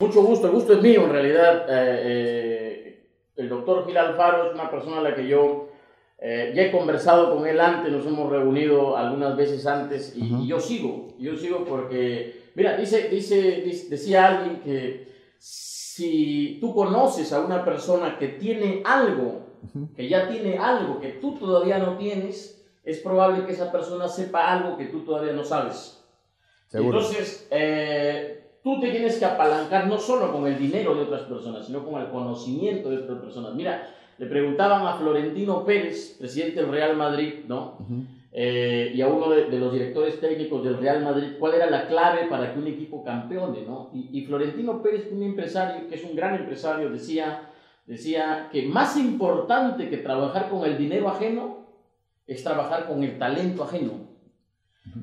Mucho gusto, el gusto es mío en realidad. Eh, eh, el doctor Gil Alfaro es una persona a la que yo eh, ya he conversado con él antes, nos hemos reunido algunas veces antes y, y yo sigo, yo sigo porque, mira, dice, dice, dice, decía alguien que si tú conoces a una persona que tiene algo, que ya tiene algo que tú todavía no tienes, es probable que esa persona sepa algo que tú todavía no sabes. Seguro. Entonces, eh, tú te tienes que apalancar no solo con el dinero de otras personas, sino con el conocimiento de otras personas. Mira, le preguntaban a Florentino Pérez, presidente del Real Madrid, ¿no? Ujú. Eh, y a uno de, de los directores técnicos del Real Madrid, cuál era la clave para que un equipo campeone, ¿no? Y, y Florentino Pérez, un empresario, que es un gran empresario, decía, decía que más importante que trabajar con el dinero ajeno es trabajar con el talento ajeno.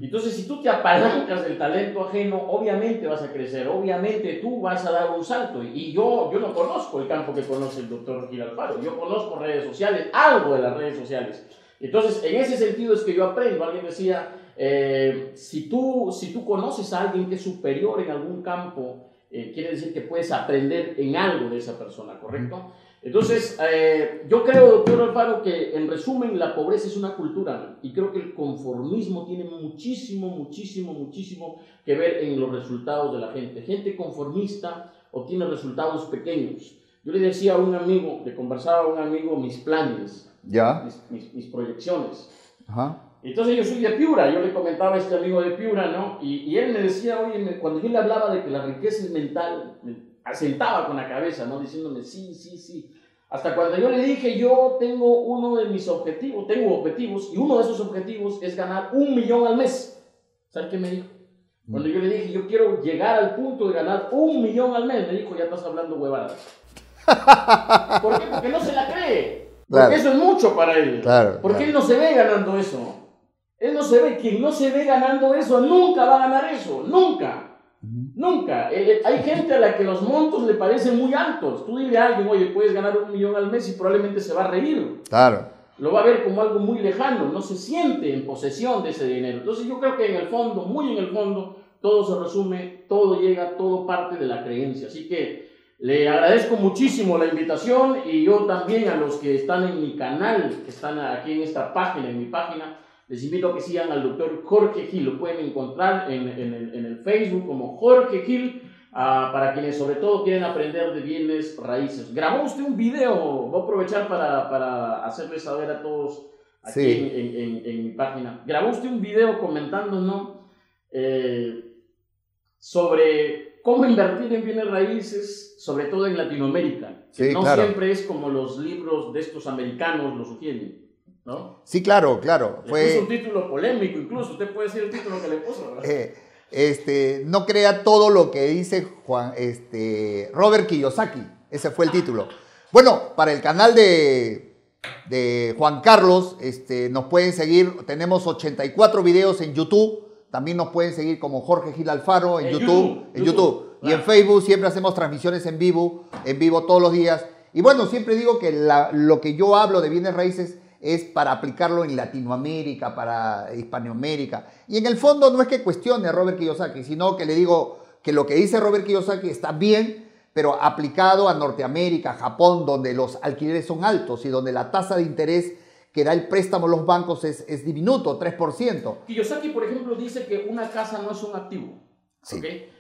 Entonces, si tú te apalancas del talento ajeno, obviamente vas a crecer, obviamente tú vas a dar un salto. Y yo, yo no conozco el campo que conoce el doctor Gil Alfaro, yo conozco redes sociales, algo de las redes sociales. Entonces, en ese sentido es que yo aprendo. Alguien decía, eh, si, tú, si tú conoces a alguien que es superior en algún campo, eh, quiere decir que puedes aprender en algo de esa persona, ¿correcto? Entonces, eh, yo creo, doctor Alfaro, que en resumen la pobreza es una cultura y creo que el conformismo tiene muchísimo, muchísimo, muchísimo que ver en los resultados de la gente. Gente conformista obtiene resultados pequeños. Yo le decía a un amigo, le conversaba a un amigo mis planes, Ya. mis, mis, mis proyecciones. Ajá. Entonces yo soy de Piura, yo le comentaba a este amigo de Piura, ¿no? Y, y él me decía, oye, me- cuando yo le hablaba de que la riqueza es mental, me asentaba con la cabeza, ¿no? Diciéndome, sí, sí, sí. Hasta cuando yo le dije, yo tengo uno de mis objetivos, tengo objetivos, y uno de esos objetivos es ganar un millón al mes. ¿Sabes qué me dijo? Cuando yo le dije, yo quiero llegar al punto de ganar un millón al mes, me dijo, ya estás hablando huevadas. ¿Por qué? Porque no se la cree. Porque Claro. eso es mucho para él. Claro, Porque claro. él no se ve ganando eso. Él no se ve, quien no se ve ganando eso, nunca va a ganar eso, nunca, nunca. Eh, eh, hay gente a la que los montos le parecen muy altos. Tú dile a alguien, oye, puedes ganar un millón al mes y probablemente se va a reír. Claro. Lo va a ver como algo muy lejano, no se siente en posesión de ese dinero. Entonces yo creo que en el fondo, muy en el fondo, todo se resume, todo llega, todo parte de la creencia. Así que le agradezco muchísimo la invitación y yo también a los que están en mi canal, que están aquí en esta página, en mi página, les invito a que sigan al doctor Jorge Gil. Lo pueden encontrar en, en el, en el Facebook como Jorge Gil. ah, para quienes sobre todo quieren aprender de bienes raíces. Grabó usted un video, voy a aprovechar para, para hacerles saber a todos aquí Sí. en- en mi página. Grabó usted un video comentándonos eh, sobre cómo invertir en bienes raíces, sobre todo en Latinoamérica. que Sí, no claro. siempre es como los libros de estos americanos lo sugieren. ¿No? Sí, claro, claro. Le puso un título polémico incluso, usted puede decir el título que le puso. ¿verdad? eh, este, no crea todo lo que dice Juan, este, Robert Kiyosaki. Ese fue el título. Bueno, para el canal de, de Juan Carlos, este, nos pueden seguir. Tenemos 84 videos en YouTube. También nos pueden seguir como Jorge Gil Alfaro en, En YouTube, YouTube, en YouTube, YouTube. Y en. Facebook siempre hacemos transmisiones en vivo, en vivo todos los días. Y bueno, siempre digo que la- lo que yo hablo de bienes raíces es para aplicarlo en Latinoamérica, para Hispanoamérica. Y en el fondo no es que cuestione a Robert Kiyosaki, sino que le digo que lo que dice Robert Kiyosaki está bien, pero aplicado a Norteamérica, Japón, donde los alquileres son altos y donde la tasa de interés que da el préstamo a los bancos es, es diminuto, 3%. Kiyosaki, por ejemplo, dice que una casa no es un activo. Sí.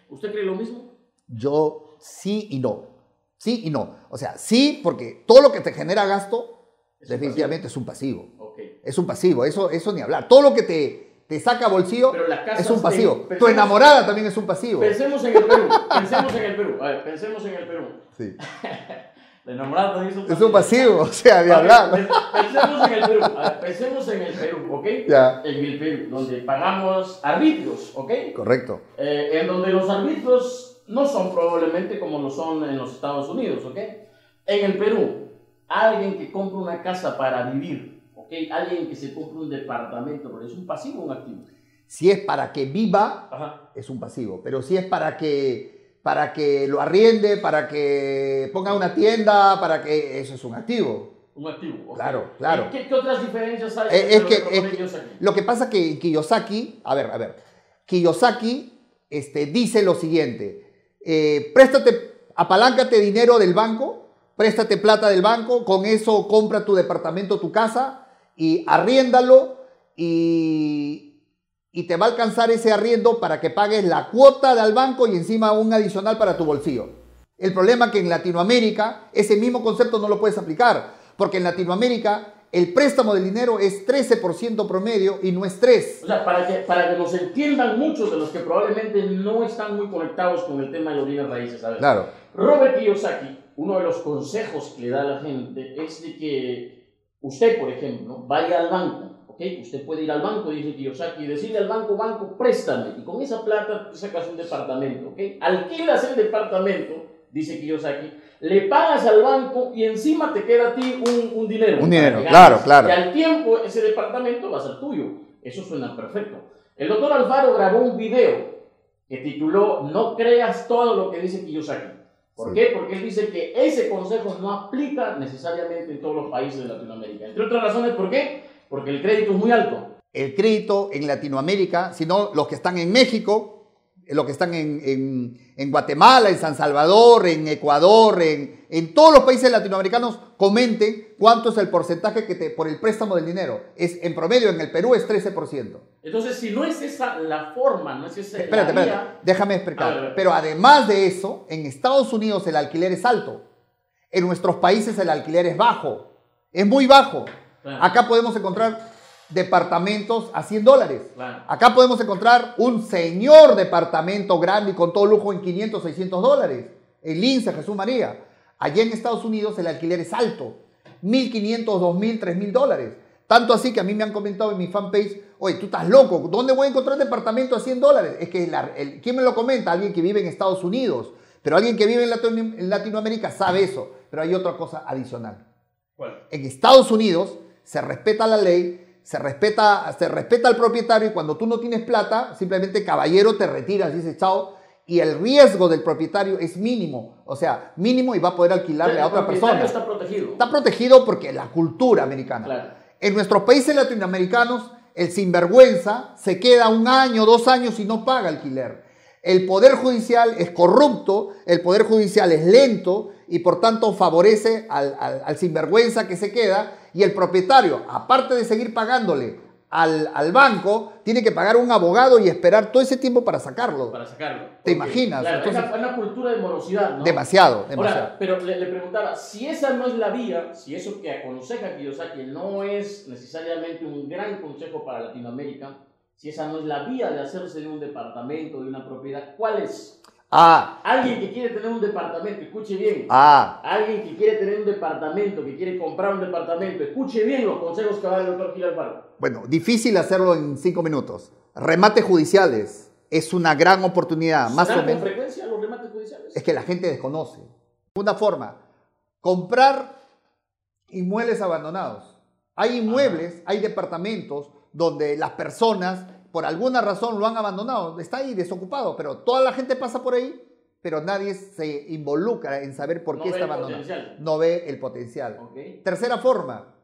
¿Usted cree lo mismo? Yo sí y no. Sí y no. O sea, sí, porque todo lo que te genera gasto, Es definitivamente es un pasivo. Ok. Es un pasivo, eso, eso ni hablar. Todo lo que te, te saca bolsillo es un pasivo. tu pensemos- enamorada también es un pasivo. Pensemos en el Perú. Pensemos en el Perú. A ver, pensemos en el Perú. Sí. La enamorada también es un Es un pasivo, o sea, de ver, hablar. pe- Pensemos en el Perú. A ver, pensemos en el Perú, ¿ok? Ya. En el Perú, donde pagamos arbitrios, ¿ok? Correcto. Eh, en donde los arbitrios no son probablemente como lo son en los Estados Unidos, ¿ok? En el Perú, alguien que compra una casa para vivir, ¿ok? Alguien que se compra un departamento, pero es un pasivo o un activo. Si es para que viva, Ajá. es un pasivo. Pero si es para que, para que lo arriende, para que ponga una tienda, para que eso es un activo. Un activo. ok. Claro, claro. ¿Qué, qué otras diferencias hay? Es lo que, es que- Kiyosaki? lo que pasa que Kiyosaki, a ver, a ver, Kiyosaki este, dice lo siguiente, eh, préstate, apaláncate dinero del banco, préstate plata del banco, con eso compra tu departamento, tu casa y arriéndalo y, y te va a alcanzar ese arriendo para que pagues la cuota del banco y encima un adicional para tu bolsillo. El problema es que en Latinoamérica ese mismo concepto no lo puedes aplicar, porque en Latinoamérica el préstamo del dinero es 13% promedio y no es 3. O sea, para que, para que nos entiendan muchos de los que probablemente no están muy conectados con el tema de los bienes raíces. ¿sabes? Claro. Robert Kiyosaki, uno de los consejos que le da a la gente es de que usted, por ejemplo, vaya al banco. ¿ok? Usted puede ir al banco, dice Kiyosaki, y decirle al banco, banco, préstame. Y con esa plata sacas un departamento. ¿ok? Alquilas el departamento, dice Kiyosaki, le pagas al banco y encima te queda a ti un, un dinero. Un dinero, claro, claro. Y al tiempo ese departamento va a ser tuyo. Eso suena perfecto. El doctor Alfaro grabó un video que tituló No creas todo lo que dice Kiyosaki. ¿Por Sí. qué? Porque él dice que ese consejo no aplica necesariamente en todos los países de Latinoamérica. Entre otras razones, ¿por qué? Porque el crédito es muy alto. El crédito en Latinoamérica, sino los que están en México, los que están en, en- en Guatemala, en San Salvador, en Ecuador, en, en todos los países latinoamericanos, comenten cuánto es el porcentaje que te, por el préstamo del dinero. Es, en promedio en el Perú es 13%. Entonces, si no es esa la forma, no es esa Espérate, la espérate, vía, déjame explicar. ver. Pero además de eso, en Estados Unidos el alquiler es alto. En nuestros países el alquiler es bajo. Es muy bajo. Claro. Acá podemos encontrar departamentos a 100 dólares. Claro. Acá podemos encontrar un señor departamento grande y con todo lujo en 500, 600 dólares. El Lince, Jesús María. Allá en Estados Unidos el alquiler es alto. 1.500, 2.000, 3.000 dólares. Tanto así que a mí me han comentado en mi fanpage, oye, tú estás loco, ¿dónde voy a encontrar departamento a 100 dólares? Es que, la- el- ¿quién me lo comenta? Alguien que vive en Estados Unidos. Pero alguien que vive en, Latino- en Latinoamérica sabe eso. Pero hay otra cosa adicional ¿Cuál? en Estados Unidos se respeta la ley, se respeta, se respeta al propietario y cuando tú no tienes plata, simplemente caballero te retiras, dice chao, y el riesgo del propietario es mínimo, o sea, mínimo y va a poder alquilarle a El otra propietario persona. está protegido. Está protegido porque la cultura americana. Claro. En nuestros países latinoamericanos, el sinvergüenza se queda un año, dos años y no paga alquiler. El poder judicial es corrupto, el poder judicial es lento y por tanto favorece al, al- al sinvergüenza que se queda y el propietario, aparte de seguir pagándole al, al banco, tiene que pagar un abogado y esperar todo ese tiempo para sacarlo. Para sacarlo. ¿Te Ok, imaginas? Claro, Entonces- es una, una cultura de morosidad, ¿no? Demasiado, demasiado. Ahora, pero le, le preguntaba, si esa no es la vía, si eso que aconseja Kiyosaki no es necesariamente un gran consejo para Latinoamérica, si esa no es la vía de hacerse de un departamento, de una propiedad, ¿cuál es? Ah, Alguien que quiere tener un departamento, escuche bien. ah, Alguien que quiere tener un departamento, que quiere comprar un departamento, escuche bien los consejos que va a dar el doctor Gil Alfaro. Bueno, difícil hacerlo en cinco minutos. Remates judiciales es una gran oportunidad, más ¿Se o menos. frecuencia los remates judiciales? Es que la gente desconoce. Segunda forma, comprar inmuebles abandonados. Hay inmuebles, hay departamentos donde las personas, por alguna razón, lo han abandonado. Está ahí desocupado, pero toda la gente pasa por ahí, pero nadie se involucra en saber por No qué está abandonado. potencial. No ve el potencial. Tercera forma,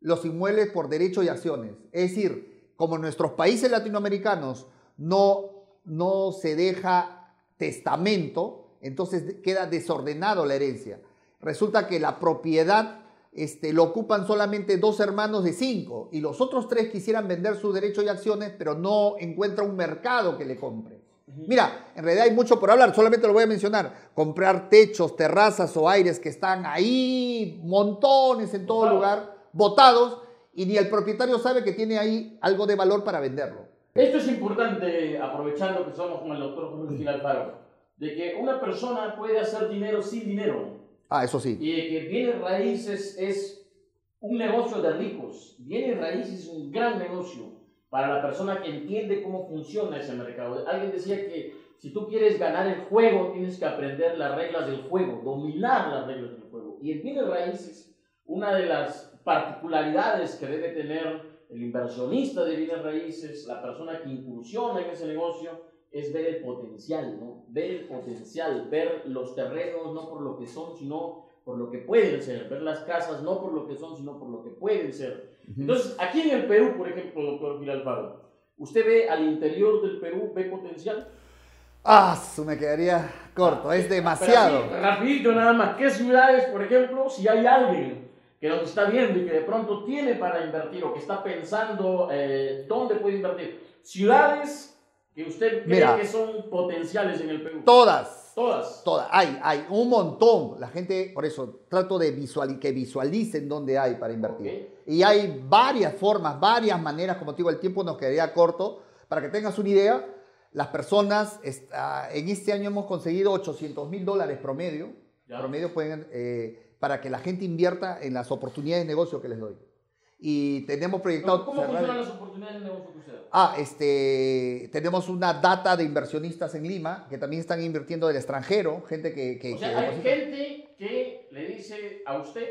los inmuebles por derecho y acciones. Es decir, como en nuestros países latinoamericanos no, no se deja testamento, entonces queda desordenado la herencia. Resulta que la propiedad este, lo ocupan solamente dos hermanos de cinco y los otros tres quisieran vender su derecho y acciones, pero no encuentra un mercado que le compre. Mira, en realidad hay mucho por hablar, solamente lo voy a mencionar. Comprar techos, terrazas o aires que están ahí, montones en todo lugar, botados, y ni el propietario sabe que tiene ahí algo de valor para venderlo. Esto es importante, aprovechando que somos con el doctor José Gil Alfaro, de que una persona puede hacer dinero sin dinero Ah, eso sí. y que bienes raíces es un negocio de ricos. Bienes raíces es un gran negocio para la persona que entiende cómo funciona ese mercado. Alguien decía que si tú quieres ganar el juego, tienes que aprender las reglas del juego, dominar las reglas del juego. Y en bienes raíces, una de las particularidades que debe tener el inversionista de bienes raíces, la persona que incursiona en ese negocio, es ver el potencial, ¿no? Ver el potencial, ver los terrenos no por lo que son, sino por lo que pueden ser, ver las casas no por lo que son, sino por lo que pueden ser. Entonces, aquí en el Perú, por ejemplo, doctor Gil Alfaro, ¿usted ve al interior del Perú, ve potencial? Ah, su me quedaría corto, es demasiado. Pero así, rapidito nada más, ¿qué ciudades, por ejemplo, si hay alguien que nos está viendo y que de pronto tiene para invertir o que está pensando eh, dónde puede invertir? Ciudades que usted cree Mira. que son potenciales en el Perú. Todas. Todas. Todas. Hay, hay un montón. La gente, por eso, trato de visual, que visualicen dónde hay para invertir. Y hay varias formas, varias maneras, como te digo, el tiempo nos quedaría corto. Para que tengas una idea, las personas, está- en este año hemos conseguido 800 mil dólares promedio. Ya. Promedio pueden, eh, para que la gente invierta en las oportunidades de negocio que les doy. Y tenemos proyectado... ¿Cómo cerrar- funcionan las oportunidades de negocio da? Ah, este, tenemos una data de inversionistas en Lima que también están invirtiendo del extranjero, gente que... que- O sea, que hay deposita- gente que le dice a usted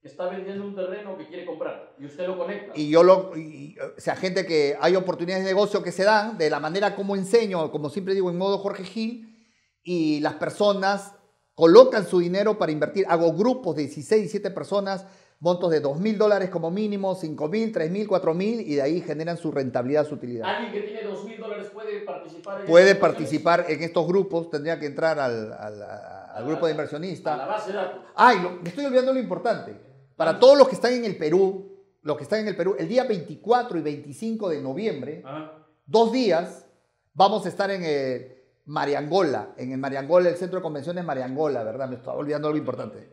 que está vendiendo un terreno que quiere comprar y usted lo conecta. Y yo lo, y, o sea, gente que hay oportunidades de negocio que se dan de la manera como enseño, como siempre digo, en modo Jorge Gil, y las personas colocan su dinero para invertir. Hago grupos de 16, 17 personas, montos de 2 mil dólares como mínimo, 5 mil, 3 mil, 4 mil, y de ahí generan su rentabilidad, su utilidad. ¿Alguien que tiene dos mil dólares puede participar en Puede participar en estos grupos, tendría que entrar al, al- al grupo de A la inversionistas. base de datos. Ay, lo- me estoy olvidando lo importante. Para todos los que están en el Perú, los que están en el Perú, el día 24 y 25 de noviembre, Ajá. dos días, vamos a estar en el Mariangola, en el Mariangola, el centro de convenciones Mariangola, ¿verdad? Me estaba olvidando algo importante.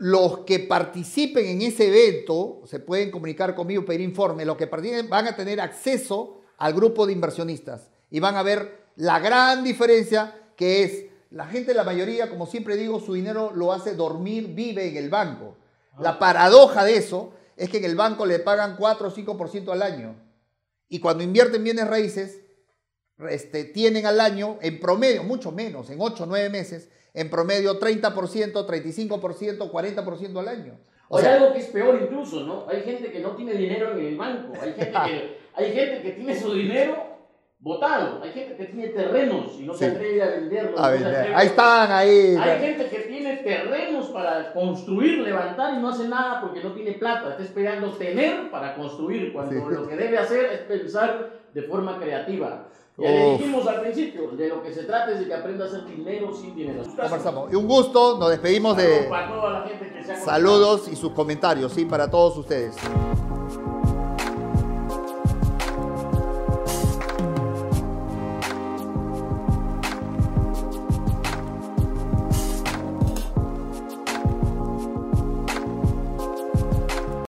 Los que participen en ese evento se pueden comunicar conmigo, pedir informe. Los que participen van a tener acceso al grupo de inversionistas y van a ver la gran diferencia que es la gente, la mayoría, como siempre digo, su dinero lo hace dormir, vive en el banco. La paradoja de eso es que en el banco le pagan 4 o 5% al año. Y cuando invierten bienes raíces, este, tienen al año, en promedio, mucho menos, en 8 o 9 meses, en promedio 30%, 35%, 40% al año. O sea, algo que es peor incluso, ¿no? Hay gente que no tiene dinero en el banco, hay gente que, hay gente que tiene su dinero botado, hay gente que tiene terrenos y no se atreve a venderlos. a no ver, se atreve- ahí están, ahí. Hay gente que tiene terrenos para construir, levantar y no hace nada porque no tiene plata. Está esperando tener para construir, cuando Sí. lo que debe hacer es pensar de forma creativa. Ya le dijimos al principio, de lo que se trata es de que aprenda a hacer dinero sin dinero. Conversamos. Y un gusto, nos despedimos de Para toda la gente que se ha saludos y sus comentarios, sí, para todos ustedes.